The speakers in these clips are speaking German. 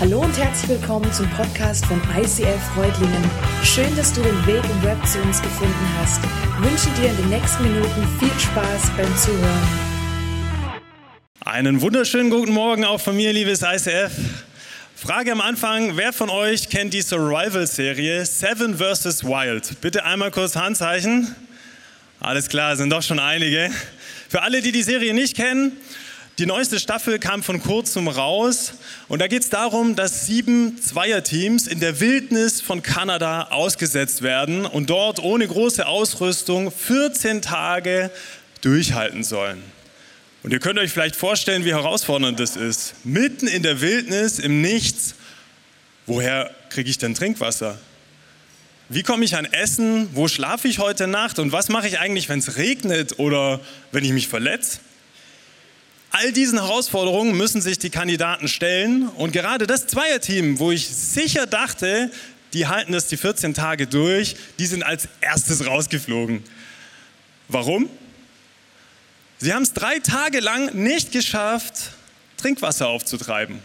Hallo und herzlich willkommen zum Podcast von ICF Freudlingen. Schön, dass du den Weg im Web zu uns gefunden hast. Ich wünsche dir in den nächsten Minuten viel Spaß beim Zuhören. Einen wunderschönen guten Morgen auch von mir, liebes ICF. Frage am Anfang, wer von euch kennt die Survival-Serie Seven vs. Wild? Bitte einmal kurz Handzeichen. Alles klar, sind doch schon einige. Für alle, die die Serie nicht kennen, die neueste Staffel kam von kurzem raus und da geht es darum, dass sieben Zweierteams in der Wildnis von Kanada ausgesetzt werden und dort ohne große Ausrüstung 14 Tage durchhalten sollen. Und ihr könnt euch vielleicht vorstellen, wie herausfordernd das ist. Mitten in der Wildnis, im Nichts, woher kriege ich denn Trinkwasser? Wie komme ich an Essen? Wo schlafe ich heute Nacht? Und was mache ich eigentlich, wenn es regnet oder wenn ich mich verletze? All diesen Herausforderungen müssen sich die Kandidaten stellen. Und gerade das Zweierteam, wo ich sicher dachte, die halten das die 14 Tage durch, die sind als erstes rausgeflogen. Warum? Sie haben es drei Tage lang nicht geschafft, Trinkwasser aufzutreiben.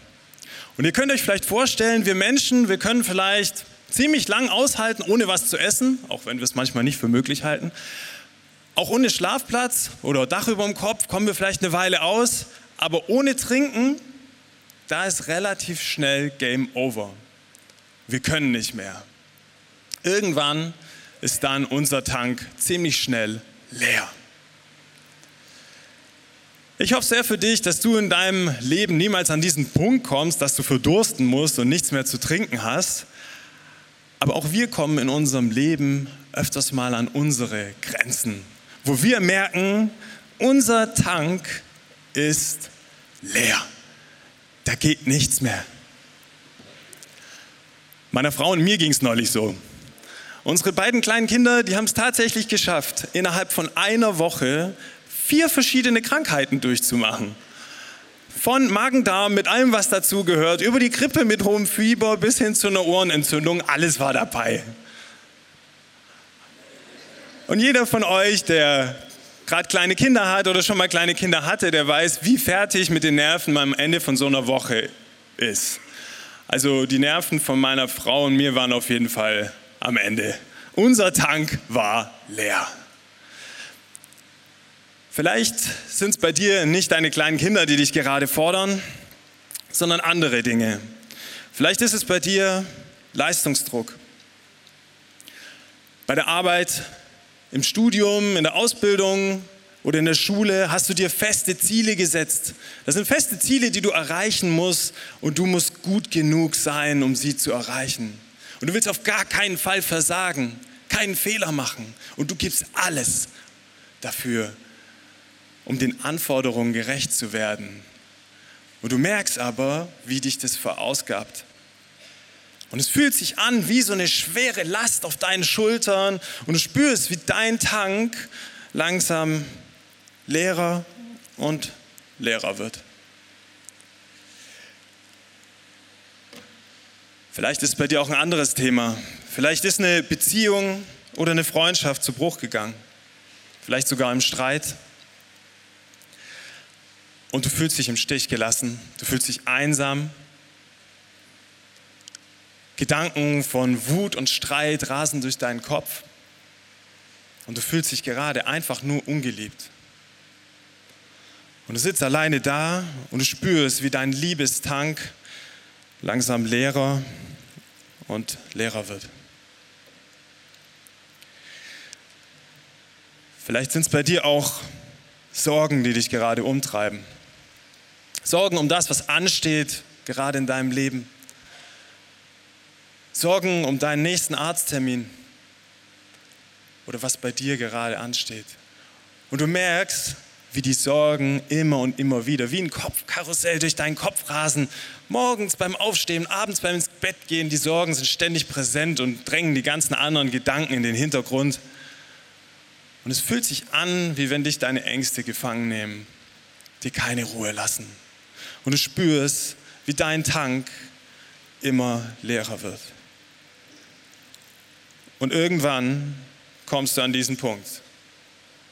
Und ihr könnt euch vielleicht vorstellen, wir Menschen, wir können vielleicht ziemlich lang aushalten, ohne was zu essen, auch wenn wir es manchmal nicht für möglich halten. Auch ohne Schlafplatz oder Dach über dem Kopf kommen wir vielleicht eine Weile aus, aber ohne Trinken, da ist relativ schnell Game Over. Wir können nicht mehr. Irgendwann ist dann unser Tank ziemlich schnell leer. Ich hoffe sehr für dich, dass du in deinem Leben niemals an diesen Punkt kommst, dass du verdursten musst und nichts mehr zu trinken hast. Aber auch wir kommen in unserem Leben öfters mal an unsere Grenzen wo wir merken, unser Tank ist leer. Da geht nichts mehr. Meiner Frau und mir ging es neulich so. Unsere beiden kleinen Kinder, die haben es tatsächlich geschafft, innerhalb von einer Woche vier verschiedene Krankheiten durchzumachen. Von Magen-Darm mit allem, was dazu gehört, über die Grippe mit hohem Fieber bis hin zu einer Ohrenentzündung, alles war dabei. Und jeder von euch, der gerade kleine Kinder hat oder schon mal kleine Kinder hatte, der weiß, wie fertig mit den Nerven am Ende von so einer Woche ist. Also die Nerven von meiner Frau und mir waren auf jeden Fall am Ende. Unser Tank war leer. Vielleicht sind es bei dir nicht deine kleinen Kinder, die dich gerade fordern, sondern andere Dinge. Vielleicht ist es bei dir Leistungsdruck. Bei der Arbeit im Studium, in der Ausbildung oder in der Schule hast du dir feste Ziele gesetzt. Das sind feste Ziele, die du erreichen musst und du musst gut genug sein, um sie zu erreichen. Und du willst auf gar keinen Fall versagen, keinen Fehler machen und du gibst alles dafür, um den Anforderungen gerecht zu werden. Und du merkst aber, wie dich das verausgabt. Und es fühlt sich an wie so eine schwere Last auf deinen Schultern und du spürst, wie dein Tank langsam leerer und leerer wird. Vielleicht ist bei dir auch ein anderes Thema. Vielleicht ist eine Beziehung oder eine Freundschaft zu Bruch gegangen. Vielleicht sogar im Streit. Und du fühlst dich im Stich gelassen. Du fühlst dich einsam Gedanken von Wut und Streit rasen durch deinen Kopf und du fühlst dich gerade einfach nur ungeliebt. Und du sitzt alleine da und du spürst, wie dein Liebestank langsam leerer und leerer wird. Vielleicht sind es bei dir auch Sorgen, die dich gerade umtreiben. Sorgen um das, was ansteht, gerade in deinem Leben. Sorgen um deinen nächsten Arzttermin oder was bei dir gerade ansteht. Und du merkst, wie die Sorgen immer und immer wieder, wie ein Kopfkarussell durch deinen Kopf rasen. Morgens beim Aufstehen, abends beim ins Bett gehen, die Sorgen sind ständig präsent und drängen die ganzen anderen Gedanken in den Hintergrund. Und es fühlt sich an, wie wenn dich deine Ängste gefangen nehmen, dir keine Ruhe lassen. Und du spürst, wie dein Tank immer leerer wird. Und irgendwann kommst du an diesen Punkt.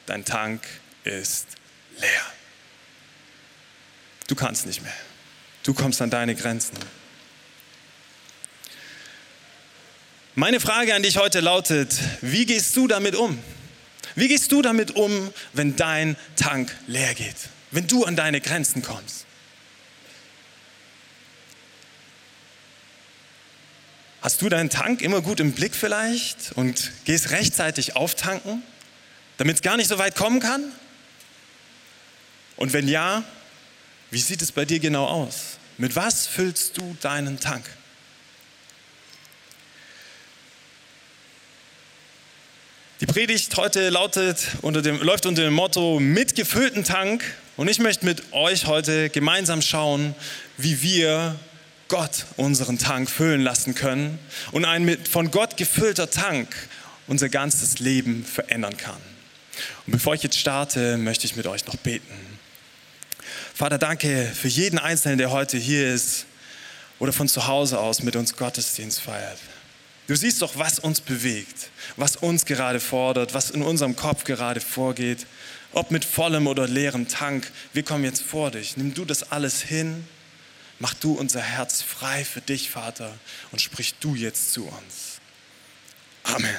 Dein Tank ist leer. Du kannst nicht mehr. Du kommst an deine Grenzen. Meine Frage an dich heute lautet, wie gehst du damit um? Wie gehst du damit um, wenn dein Tank leer geht? Wenn du an deine Grenzen kommst? Hast du deinen Tank immer gut im Blick vielleicht und gehst rechtzeitig auftanken, damit es gar nicht so weit kommen kann? Und wenn ja, wie sieht es bei dir genau aus? Mit was füllst du deinen Tank? Die Predigt heute lautet unter dem, läuft unter dem Motto mit gefüllten Tank und ich möchte mit euch heute gemeinsam schauen, wie wir Gott unseren Tank füllen lassen können und ein mit von Gott gefüllter Tank unser ganzes Leben verändern kann. Und bevor ich jetzt starte, möchte ich mit euch noch beten. Vater, danke für jeden Einzelnen, der heute hier ist oder von zu Hause aus mit uns Gottesdienst feiert. Du siehst doch, was uns bewegt, was uns gerade fordert, was in unserem Kopf gerade vorgeht. Ob mit vollem oder leerem Tank, wir kommen jetzt vor dich. Nimm du das alles hin, mach du unser Herz frei für dich, Vater, und sprich du jetzt zu uns. Amen.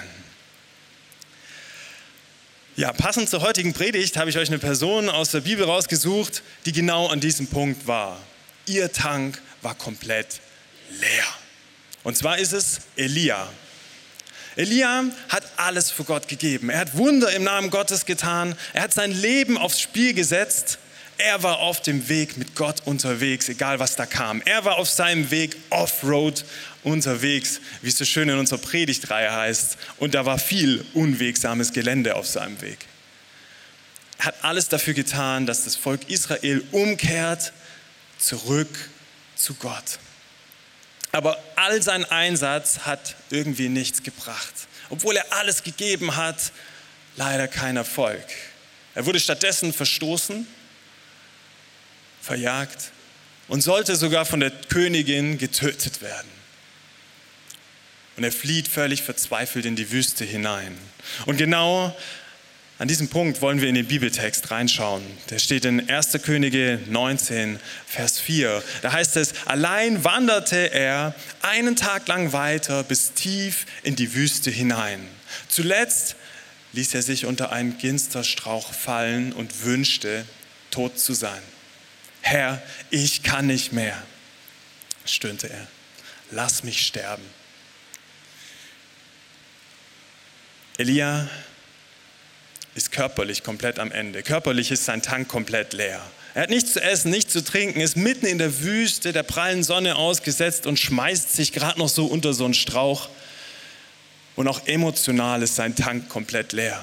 Ja, passend zur heutigen Predigt habe ich euch eine Person aus der Bibel rausgesucht, die genau an diesem Punkt war. Ihr Tank war komplett leer. Und zwar ist es Elia. Elia hat alles für Gott gegeben. Er hat Wunder im Namen Gottes getan. Er hat sein Leben aufs Spiel gesetzt. Er war auf dem Weg mit Gott unterwegs, egal was da kam. Er war auf seinem Weg Offroad unterwegs, wie es so schön in unserer Predigtreihe heißt. Und da war viel unwegsames Gelände auf seinem Weg. Er hat alles dafür getan, dass das Volk Israel umkehrt, zurück zu Gott. Aber all sein Einsatz hat irgendwie nichts gebracht. Obwohl er alles gegeben hat, leider kein Erfolg. Er wurde stattdessen verstoßen, verjagt und sollte sogar von der Königin getötet werden. Und er flieht völlig verzweifelt in die Wüste hinein. Und genau an diesem Punkt wollen wir in den Bibeltext reinschauen. Der steht in 1. Könige 19, Vers 4. Da heißt es, allein wanderte er einen Tag lang weiter bis tief in die Wüste hinein. Zuletzt ließ er sich unter einen Ginsterstrauch fallen und wünschte, tot zu sein. Herr, ich kann nicht mehr, stöhnte er. Lass mich sterben. Elia ist körperlich komplett am Ende. Körperlich ist sein Tank komplett leer. Er hat nichts zu essen, nichts zu trinken, ist mitten in der Wüste der prallen Sonne ausgesetzt und schmeißt sich gerade noch so unter so einen Strauch. Und auch emotional ist sein Tank komplett leer.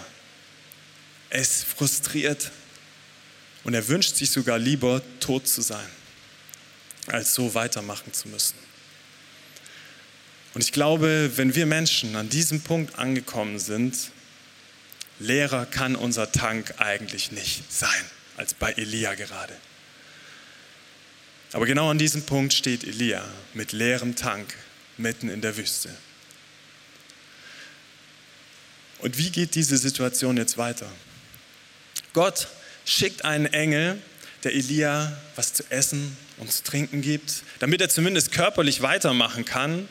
Er ist frustriert und er wünscht sich sogar lieber, tot zu sein, als so weitermachen zu müssen. Und ich glaube, wenn wir Menschen an diesem Punkt angekommen sind, leerer kann unser Tank eigentlich nicht sein, als bei Elia gerade. Aber genau an diesem Punkt steht Elia mit leerem Tank mitten in der Wüste. Und wie geht diese Situation jetzt weiter? Gott schickt einen Engel, der Elia was zu essen und zu trinken gibt, damit er zumindest körperlich weitermachen kann,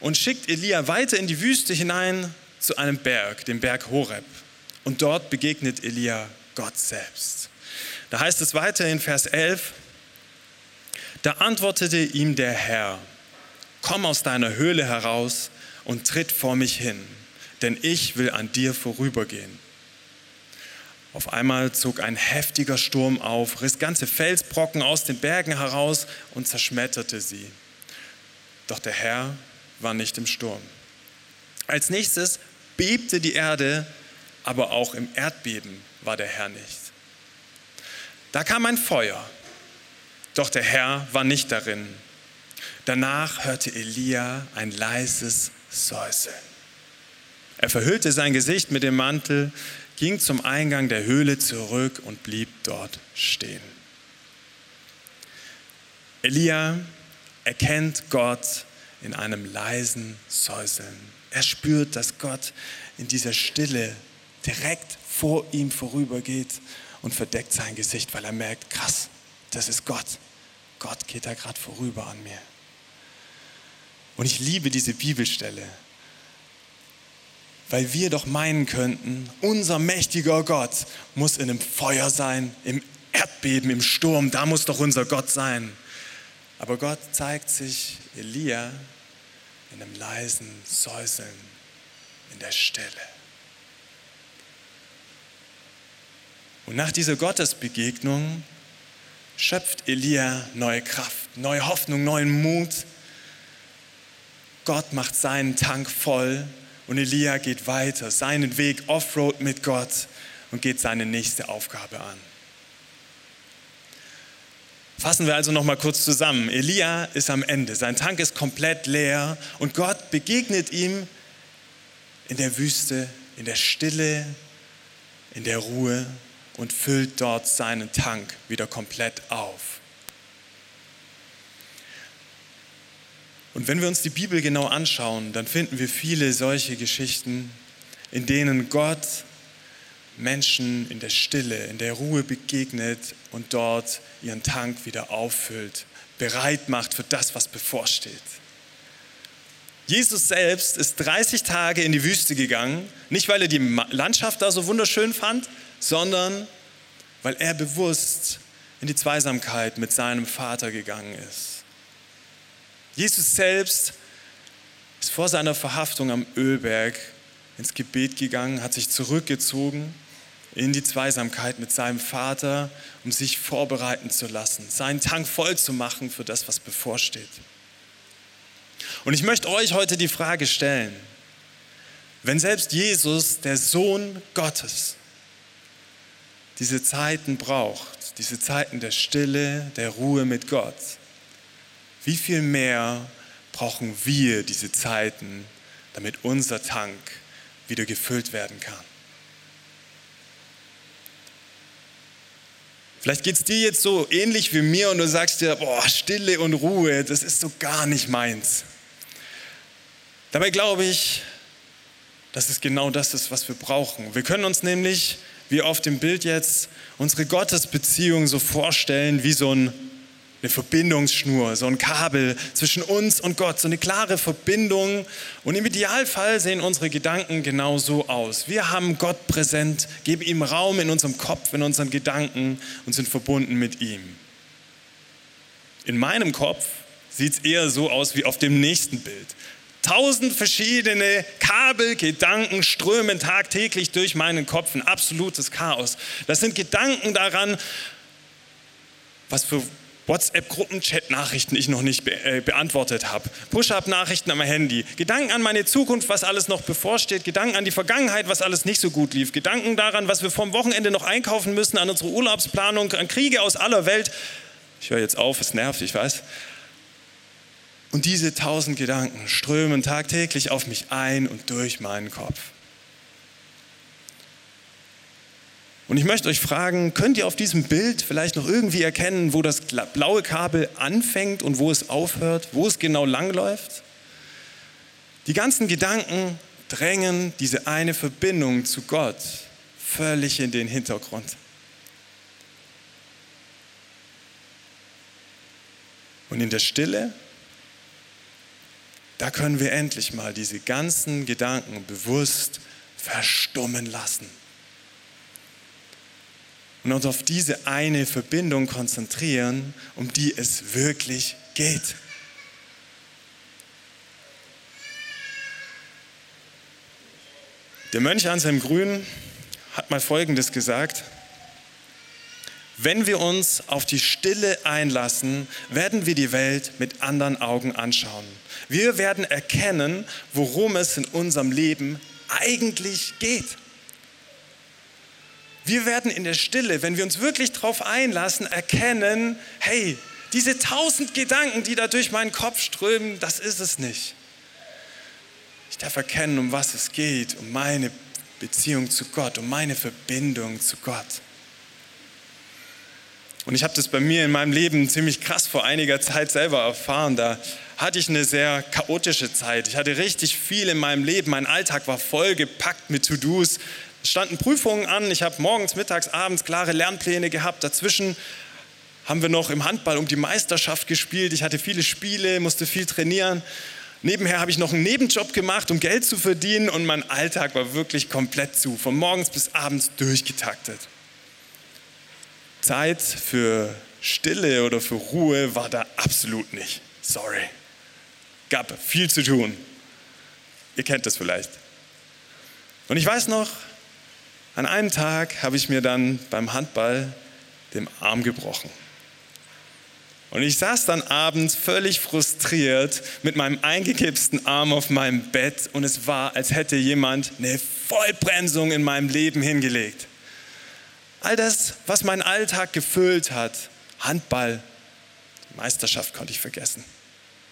und schickt Elia weiter in die Wüste hinein zu einem Berg, dem Berg Horeb. Und dort begegnet Elia Gott selbst. Da heißt es weiter in Vers 11, da antwortete ihm der Herr, komm aus deiner Höhle heraus und tritt vor mich hin, denn ich will an dir vorübergehen. Auf einmal zog ein heftiger Sturm auf, riss ganze Felsbrocken aus den Bergen heraus und zerschmetterte sie. Doch der Herr war nicht im Sturm. Als nächstes bebte die Erde, aber auch im Erdbeben war der Herr nicht. Da kam ein Feuer, doch der Herr war nicht darin. Danach hörte Elia ein leises Säuseln. Er verhüllte sein Gesicht mit dem Mantel, ging zum Eingang der Höhle zurück und blieb dort stehen. Elia erkennt Gott in einem leisen Säuseln. Er spürt, dass Gott in dieser Stille direkt vor ihm vorübergeht und verdeckt sein Gesicht, weil er merkt, krass, das ist Gott. Gott geht da gerade vorüber an mir. Und ich liebe diese Bibelstelle, weil wir doch meinen könnten, unser mächtiger Gott muss in einem Feuer sein, im Erdbeben, im Sturm, da muss doch unser Gott sein. Aber Gott zeigt sich Elia in einem leisen Säuseln in der Stille. Und nach dieser Gottesbegegnung schöpft Elia neue Kraft, neue Hoffnung, neuen Mut. Gott macht seinen Tank voll und Elia geht weiter, seinen Weg Offroad mit Gott und geht seine nächste Aufgabe an. Fassen wir also noch mal kurz zusammen. Elia ist am Ende, sein Tank ist komplett leer und Gott begegnet ihm in der Wüste, in der Stille, in der Ruhe und füllt dort seinen Tank wieder komplett auf. Und wenn wir uns die Bibel genau anschauen, dann finden wir viele solche Geschichten, in denen Gott Menschen in der Stille, in der Ruhe begegnet und dort ihren Tank wieder auffüllt, bereit macht für das, was bevorsteht. Jesus selbst ist 30 Tage in die Wüste gegangen, nicht weil er die Landschaft da so wunderschön fand, sondern weil er bewusst in die Zweisamkeit mit seinem Vater gegangen ist. Jesus selbst ist vor seiner Verhaftung am Ölberg ins Gebet gegangen, hat sich zurückgezogen in die Zweisamkeit mit seinem Vater, um sich vorbereiten zu lassen, seinen Tank voll zu machen für das, was bevorsteht. Und ich möchte euch heute die Frage stellen, wenn selbst Jesus, der Sohn Gottes, diese Zeiten braucht, diese Zeiten der Stille, der Ruhe mit Gott, wie viel mehr brauchen wir diese Zeiten, damit unser Tank wieder gefüllt werden kann? Vielleicht geht es dir jetzt so ähnlich wie mir und du sagst dir, boah, Stille und Ruhe, das ist so gar nicht meins. Dabei glaube ich, dass es genau das ist, was wir brauchen. Wir können uns nämlich, wie auf dem Bild jetzt, unsere Gottesbeziehung so vorstellen wie so ein eine Verbindungsschnur, so ein Kabel zwischen uns und Gott, so eine klare Verbindung. Und im Idealfall sehen unsere Gedanken genau so aus. Wir haben Gott präsent, geben ihm Raum in unserem Kopf, in unseren Gedanken und sind verbunden mit ihm. In meinem Kopf sieht es eher so aus wie auf dem nächsten Bild. Tausend verschiedene Kabel, Gedanken strömen tagtäglich durch meinen Kopf, ein absolutes Chaos. Das sind Gedanken daran, was für WhatsApp-Gruppen-Chat-Nachrichten ich noch nicht be äh, beantwortet habe. Push-up-Nachrichten am Handy. Gedanken an meine Zukunft, was alles noch bevorsteht. Gedanken an die Vergangenheit, was alles nicht so gut lief. Gedanken daran, was wir vom Wochenende noch einkaufen müssen, an unsere Urlaubsplanung, an Kriege aus aller Welt. Ich höre jetzt auf, es nervt, ich weiß. Und diese tausend Gedanken strömen tagtäglich auf mich ein und durch meinen Kopf. Und ich möchte euch fragen, könnt ihr auf diesem Bild vielleicht noch irgendwie erkennen, wo das blaue Kabel anfängt und wo es aufhört, wo es genau langläuft? Die ganzen Gedanken drängen diese eine Verbindung zu Gott völlig in den Hintergrund. Und in der Stille, da können wir endlich mal diese ganzen Gedanken bewusst verstummen lassen und uns auf diese eine Verbindung konzentrieren, um die es wirklich geht. Der Mönch Anselm Grün hat mal Folgendes gesagt. Wenn wir uns auf die Stille einlassen, werden wir die Welt mit anderen Augen anschauen. Wir werden erkennen, worum es in unserem Leben eigentlich geht. Wir werden in der Stille, wenn wir uns wirklich darauf einlassen, erkennen, hey, diese tausend Gedanken, die da durch meinen Kopf strömen, das ist es nicht. Ich darf erkennen, um was es geht, um meine Beziehung zu Gott, um meine Verbindung zu Gott. Und ich habe das bei mir in meinem Leben ziemlich krass vor einiger Zeit selber erfahren. Da hatte ich eine sehr chaotische Zeit. Ich hatte richtig viel in meinem Leben. Mein Alltag war vollgepackt mit To-Dos. Es standen Prüfungen an. Ich habe morgens, mittags, abends klare Lernpläne gehabt. Dazwischen haben wir noch im Handball um die Meisterschaft gespielt. Ich hatte viele Spiele, musste viel trainieren. Nebenher habe ich noch einen Nebenjob gemacht, um Geld zu verdienen und mein Alltag war wirklich komplett zu, von morgens bis abends durchgetaktet. Zeit für Stille oder für Ruhe war da absolut nicht. Sorry. Gab viel zu tun. Ihr kennt das vielleicht. Und ich weiß noch, an einem Tag habe ich mir dann beim Handball den Arm gebrochen. Und ich saß dann abends völlig frustriert mit meinem eingekipsten Arm auf meinem Bett und es war, als hätte jemand eine Vollbremsung in meinem Leben hingelegt. All das, was meinen Alltag gefüllt hat, Handball, Meisterschaft konnte ich vergessen.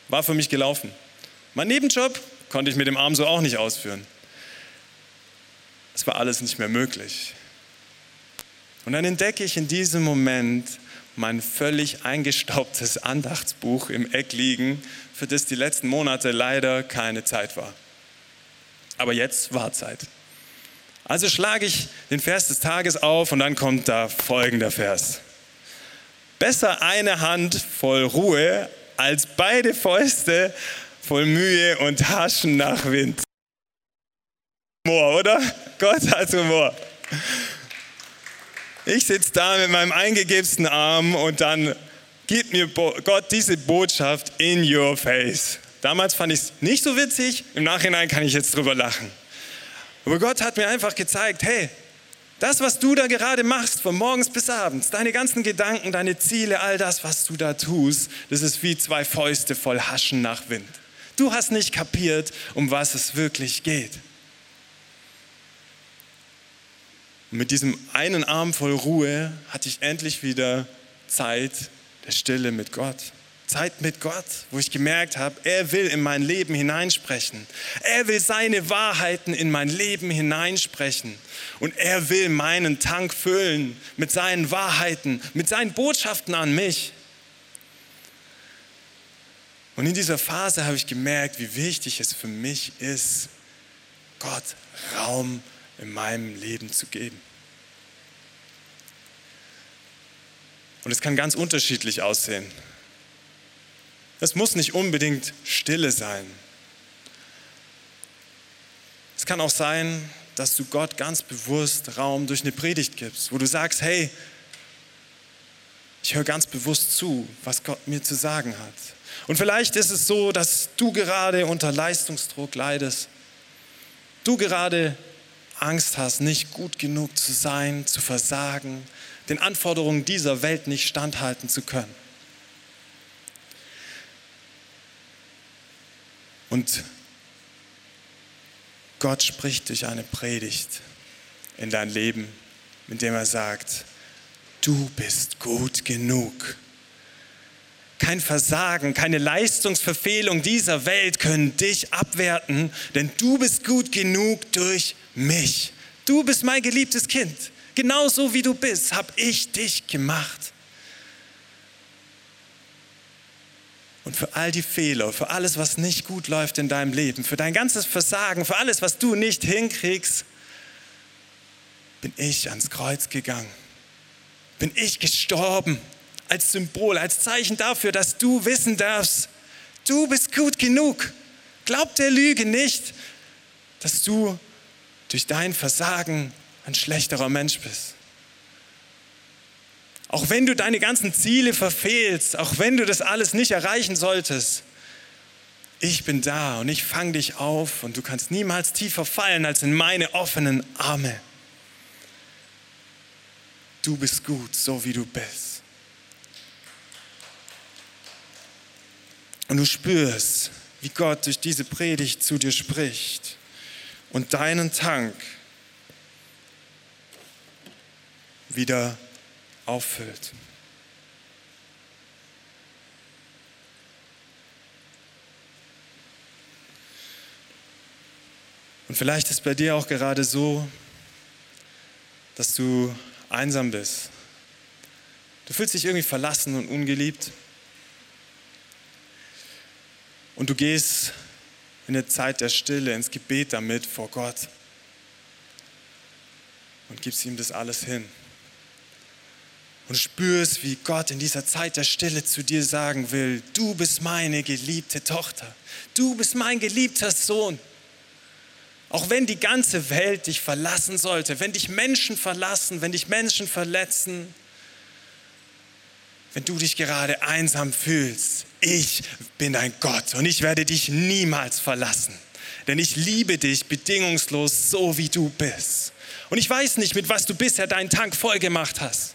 War für mich gelaufen. Mein Nebenjob konnte ich mit dem Arm so auch nicht ausführen. Es war alles nicht mehr möglich. Und dann entdecke ich in diesem Moment mein völlig eingestaubtes Andachtsbuch im Eck liegen, für das die letzten Monate leider keine Zeit war. Aber jetzt war Zeit. Also schlage ich den Vers des Tages auf und dann kommt da folgender Vers. Besser eine Hand voll Ruhe als beide Fäuste voll Mühe und Haschen nach Wind. Humor, oder? Gott hat Humor. Ich sitze da mit meinem eingegebsten Arm und dann gibt mir Gott diese Botschaft in your face. Damals fand ich es nicht so witzig, im Nachhinein kann ich jetzt drüber lachen. Aber Gott hat mir einfach gezeigt, hey, das, was du da gerade machst, von morgens bis abends, deine ganzen Gedanken, deine Ziele, all das, was du da tust, das ist wie zwei Fäuste voll Haschen nach Wind. Du hast nicht kapiert, um was es wirklich geht. Und mit diesem einen Arm voll Ruhe hatte ich endlich wieder Zeit der Stille mit Gott. Zeit mit Gott, wo ich gemerkt habe, er will in mein Leben hineinsprechen. Er will seine Wahrheiten in mein Leben hineinsprechen. Und er will meinen Tank füllen mit seinen Wahrheiten, mit seinen Botschaften an mich. Und in dieser Phase habe ich gemerkt, wie wichtig es für mich ist, Gott Raum zu in meinem Leben zu geben. Und es kann ganz unterschiedlich aussehen. Es muss nicht unbedingt Stille sein. Es kann auch sein, dass du Gott ganz bewusst Raum durch eine Predigt gibst, wo du sagst, hey, ich höre ganz bewusst zu, was Gott mir zu sagen hat. Und vielleicht ist es so, dass du gerade unter Leistungsdruck leidest. Du gerade Angst hast, nicht gut genug zu sein, zu versagen, den Anforderungen dieser Welt nicht standhalten zu können. Und Gott spricht durch eine Predigt in dein Leben, indem er sagt, du bist gut genug. Kein Versagen, keine Leistungsverfehlung dieser Welt können dich abwerten, denn du bist gut genug durch mich. Du bist mein geliebtes Kind. Genauso wie du bist, habe ich dich gemacht. Und für all die Fehler, für alles, was nicht gut läuft in deinem Leben, für dein ganzes Versagen, für alles, was du nicht hinkriegst, bin ich ans Kreuz gegangen. Bin ich gestorben als Symbol, als Zeichen dafür, dass du wissen darfst, du bist gut genug. Glaub der Lüge nicht, dass du durch dein Versagen ein schlechterer Mensch bist. Auch wenn du deine ganzen Ziele verfehlst, auch wenn du das alles nicht erreichen solltest, ich bin da und ich fange dich auf und du kannst niemals tiefer fallen als in meine offenen Arme. Du bist gut, so wie du bist. Und du spürst, wie Gott durch diese Predigt zu dir spricht und deinen Tank wieder auffüllt. Und vielleicht ist bei dir auch gerade so, dass du einsam bist. Du fühlst dich irgendwie verlassen und ungeliebt. Und du gehst in eine Zeit der Stille, ins Gebet damit vor Gott und gibst ihm das alles hin. und spürst, wie Gott in dieser Zeit der Stille zu dir sagen will, du bist meine geliebte Tochter, du bist mein geliebter Sohn. Auch wenn die ganze Welt dich verlassen sollte, wenn dich Menschen verlassen, wenn dich Menschen verletzen, wenn du dich gerade einsam fühlst, ich bin dein Gott und ich werde dich niemals verlassen. Denn ich liebe dich bedingungslos so, wie du bist. Und ich weiß nicht, mit was du bisher deinen Tank voll gemacht hast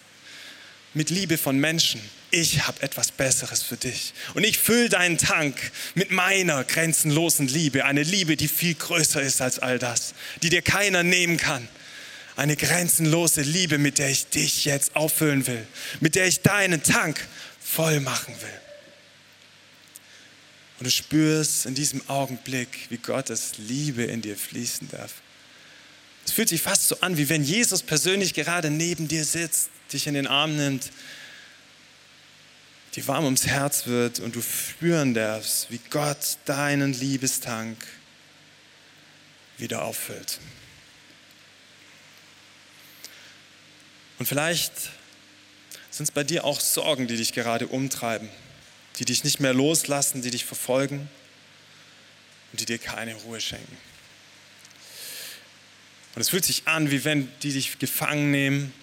mit Liebe von Menschen. Ich habe etwas Besseres für dich. Und ich fülle deinen Tank mit meiner grenzenlosen Liebe. Eine Liebe, die viel größer ist als all das, die dir keiner nehmen kann. Eine grenzenlose Liebe, mit der ich dich jetzt auffüllen will, mit der ich deinen Tank voll machen will. Und du spürst in diesem Augenblick, wie Gottes Liebe in dir fließen darf. Es fühlt sich fast so an, wie wenn Jesus persönlich gerade neben dir sitzt dich in den Arm nimmt, die warm ums Herz wird und du spüren darfst, wie Gott deinen Liebestank wieder auffüllt. Und vielleicht sind es bei dir auch Sorgen, die dich gerade umtreiben, die dich nicht mehr loslassen, die dich verfolgen und die dir keine Ruhe schenken. Und es fühlt sich an, wie wenn die dich gefangen nehmen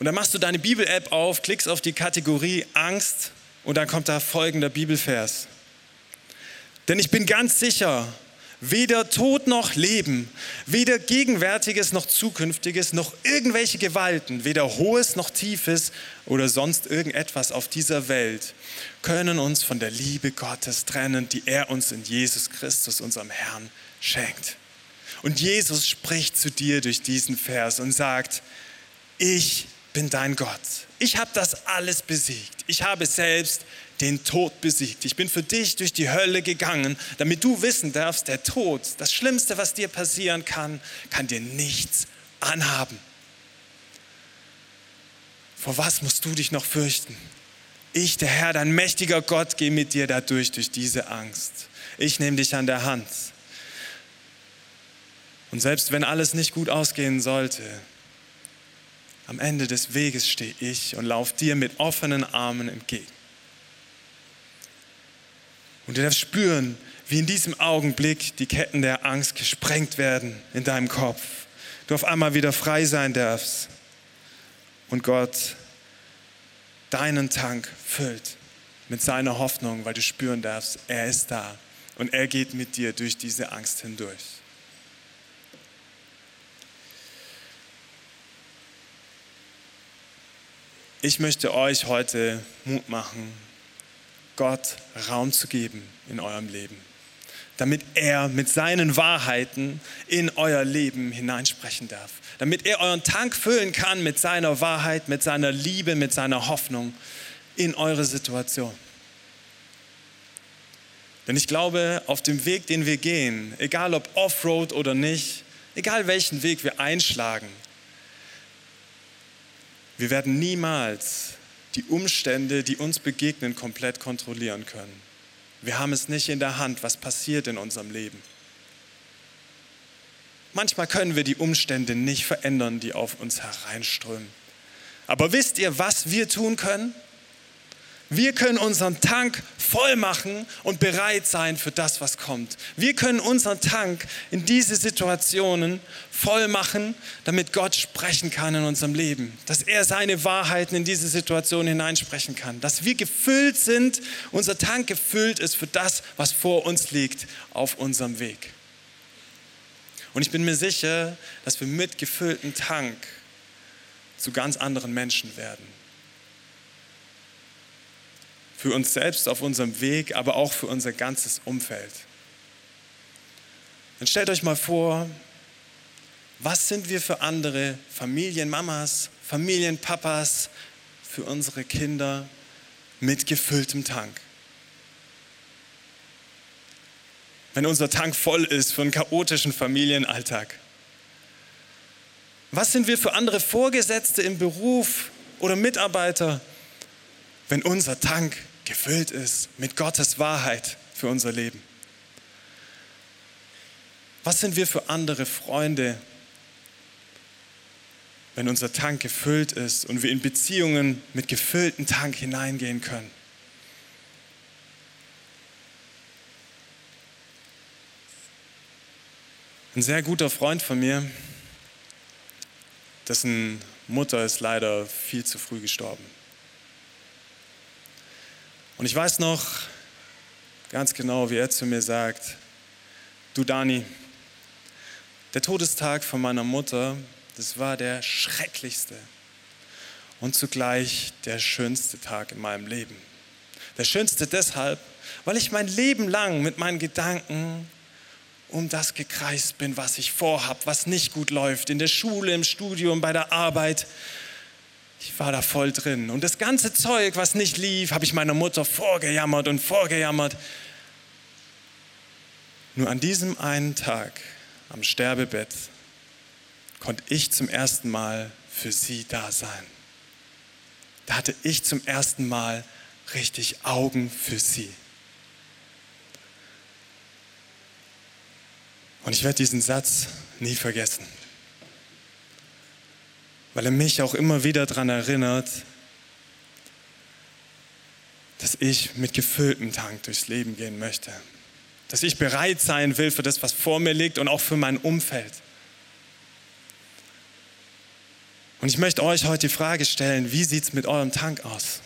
und dann machst du deine Bibel-App auf, klickst auf die Kategorie Angst und dann kommt da folgender Bibelvers. Denn ich bin ganz sicher, weder Tod noch Leben, weder Gegenwärtiges noch Zukünftiges, noch irgendwelche Gewalten, weder Hohes noch Tiefes oder sonst irgendetwas auf dieser Welt können uns von der Liebe Gottes trennen, die er uns in Jesus Christus, unserem Herrn, schenkt. Und Jesus spricht zu dir durch diesen Vers und sagt, ich bin dein Gott. Ich habe das alles besiegt. Ich habe selbst den Tod besiegt. Ich bin für dich durch die Hölle gegangen, damit du wissen darfst, der Tod, das Schlimmste, was dir passieren kann, kann dir nichts anhaben. Vor was musst du dich noch fürchten? Ich, der Herr, dein mächtiger Gott, gehe mit dir dadurch, durch diese Angst. Ich nehme dich an der Hand. Und selbst wenn alles nicht gut ausgehen sollte, am Ende des Weges stehe ich und laufe dir mit offenen Armen entgegen. Und du darfst spüren, wie in diesem Augenblick die Ketten der Angst gesprengt werden in deinem Kopf. Du auf einmal wieder frei sein darfst und Gott deinen Tank füllt mit seiner Hoffnung, weil du spüren darfst, er ist da und er geht mit dir durch diese Angst hindurch. Ich möchte euch heute Mut machen, Gott Raum zu geben in eurem Leben, damit er mit seinen Wahrheiten in euer Leben hineinsprechen darf, damit er euren Tank füllen kann mit seiner Wahrheit, mit seiner Liebe, mit seiner Hoffnung in eure Situation. Denn ich glaube, auf dem Weg, den wir gehen, egal ob Offroad oder nicht, egal welchen Weg wir einschlagen, wir werden niemals die Umstände, die uns begegnen, komplett kontrollieren können. Wir haben es nicht in der Hand, was passiert in unserem Leben. Manchmal können wir die Umstände nicht verändern, die auf uns hereinströmen. Aber wisst ihr, was wir tun können? Wir können unseren Tank voll machen und bereit sein für das, was kommt. Wir können unseren Tank in diese Situationen voll machen, damit Gott sprechen kann in unserem Leben. Dass er seine Wahrheiten in diese Situation hineinsprechen kann. Dass wir gefüllt sind, unser Tank gefüllt ist für das, was vor uns liegt auf unserem Weg. Und ich bin mir sicher, dass wir mit gefülltem Tank zu ganz anderen Menschen werden für uns selbst auf unserem Weg, aber auch für unser ganzes Umfeld. Dann stellt euch mal vor, was sind wir für andere Familienmamas, Familienpapas, für unsere Kinder mit gefülltem Tank? Wenn unser Tank voll ist für einen chaotischen Familienalltag. Was sind wir für andere Vorgesetzte im Beruf oder Mitarbeiter, wenn unser Tank gefüllt ist mit Gottes Wahrheit für unser Leben? Was sind wir für andere Freunde, wenn unser Tank gefüllt ist und wir in Beziehungen mit gefülltem Tank hineingehen können. Ein sehr guter Freund von mir, dessen Mutter ist leider viel zu früh gestorben. Und ich weiß noch ganz genau, wie er zu mir sagt, du Dani, der Todestag von meiner Mutter, das war der schrecklichste und zugleich der schönste Tag in meinem Leben. Der schönste deshalb, weil ich mein Leben lang mit meinen Gedanken um das gekreist bin, was ich vorhab, was nicht gut läuft, in der Schule, im Studium, bei der Arbeit. Ich war da voll drin. Und das ganze Zeug, was nicht lief, habe ich meiner Mutter vorgejammert und vorgejammert. Nur an diesem einen Tag am Sterbebett konnte ich zum ersten Mal für sie da sein. Da hatte ich zum ersten Mal richtig Augen für sie. Und ich werde diesen Satz nie vergessen, weil er mich auch immer wieder daran erinnert, dass ich mit gefülltem Tank durchs Leben gehen möchte. Dass ich bereit sein will für das, was vor mir liegt und auch für mein Umfeld. Und ich möchte euch heute die Frage stellen, wie sieht es mit eurem Tank aus?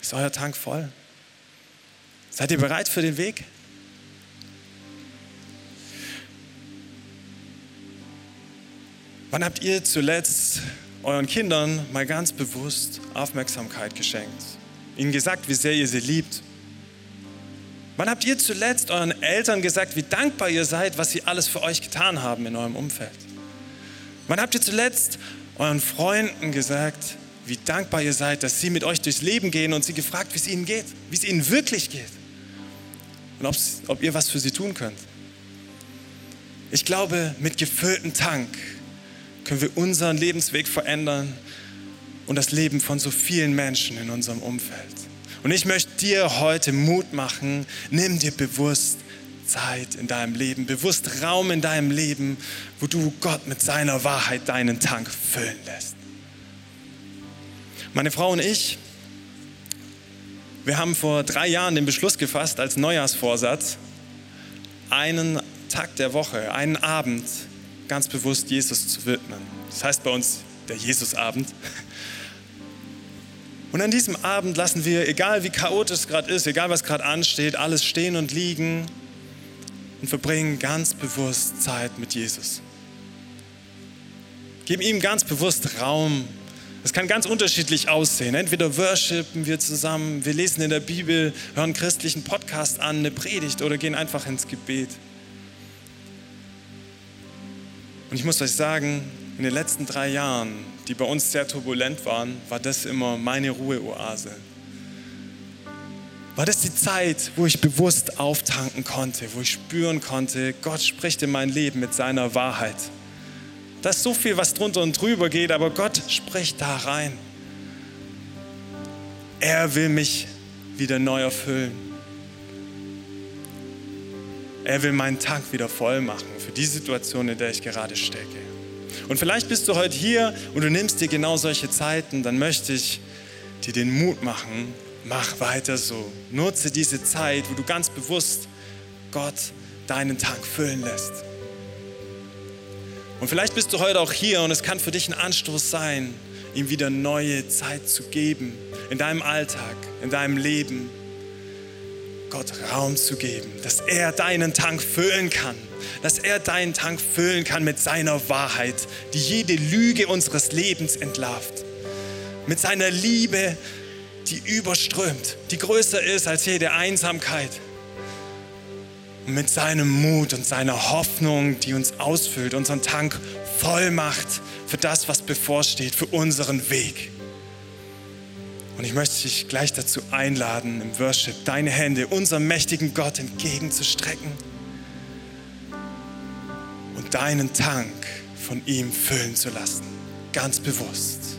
Ist euer Tank voll? Seid ihr bereit für den Weg? Wann habt ihr zuletzt euren Kindern mal ganz bewusst Aufmerksamkeit geschenkt? Ihnen gesagt, wie sehr ihr sie liebt? Wann habt ihr zuletzt euren Eltern gesagt, wie dankbar ihr seid, was sie alles für euch getan haben in eurem Umfeld? Wann habt ihr zuletzt euren Freunden gesagt, wie dankbar ihr seid, dass sie mit euch durchs Leben gehen und sie gefragt, wie es ihnen geht, wie es ihnen wirklich geht und ob ihr was für sie tun könnt? Ich glaube, mit gefülltem Tank können wir unseren Lebensweg verändern und das Leben von so vielen Menschen in unserem Umfeld. Und ich möchte dir heute Mut machen, nimm dir bewusst Zeit in deinem Leben, bewusst Raum in deinem Leben, wo du Gott mit seiner Wahrheit deinen Tank füllen lässt. Meine Frau und ich, wir haben vor drei Jahren den Beschluss gefasst, als Neujahrsvorsatz, einen Tag der Woche, einen Abend ganz bewusst Jesus zu widmen. Das heißt bei uns der Jesusabend. Und an diesem Abend lassen wir, egal wie chaotisch es gerade ist, egal was gerade ansteht, alles stehen und liegen und verbringen ganz bewusst Zeit mit Jesus. Geben ihm ganz bewusst Raum. Es kann ganz unterschiedlich aussehen. Entweder worshipen wir zusammen, wir lesen in der Bibel, hören christlichen Podcast an, eine Predigt oder gehen einfach ins Gebet. Und ich muss euch sagen, in den letzten drei Jahren, die bei uns sehr turbulent waren, war das immer meine Ruheoase. War das die Zeit, wo ich bewusst auftanken konnte, wo ich spüren konnte, Gott spricht in mein Leben mit seiner Wahrheit. Da ist so viel, was drunter und drüber geht, aber Gott spricht da rein. Er will mich wieder neu erfüllen. Er will meinen Tank wieder voll machen für die Situation, in der ich gerade stecke. Und vielleicht bist du heute hier und du nimmst dir genau solche Zeiten, dann möchte ich dir den Mut machen, mach weiter so. Nutze diese Zeit, wo du ganz bewusst Gott deinen Tank füllen lässt. Und vielleicht bist du heute auch hier und es kann für dich ein Anstoß sein, ihm wieder neue Zeit zu geben in deinem Alltag, in deinem Leben Gott Raum zu geben, dass er deinen Tank füllen kann, dass er deinen Tank füllen kann mit seiner Wahrheit, die jede Lüge unseres Lebens entlarvt, mit seiner Liebe, die überströmt, die größer ist als jede Einsamkeit, mit seinem Mut und seiner Hoffnung, die uns ausfüllt, unseren Tank voll macht für das, was bevorsteht, für unseren Weg. Und ich möchte dich gleich dazu einladen, im Worship deine Hände unserem mächtigen Gott entgegenzustrecken und deinen Tank von ihm füllen zu lassen. Ganz bewusst.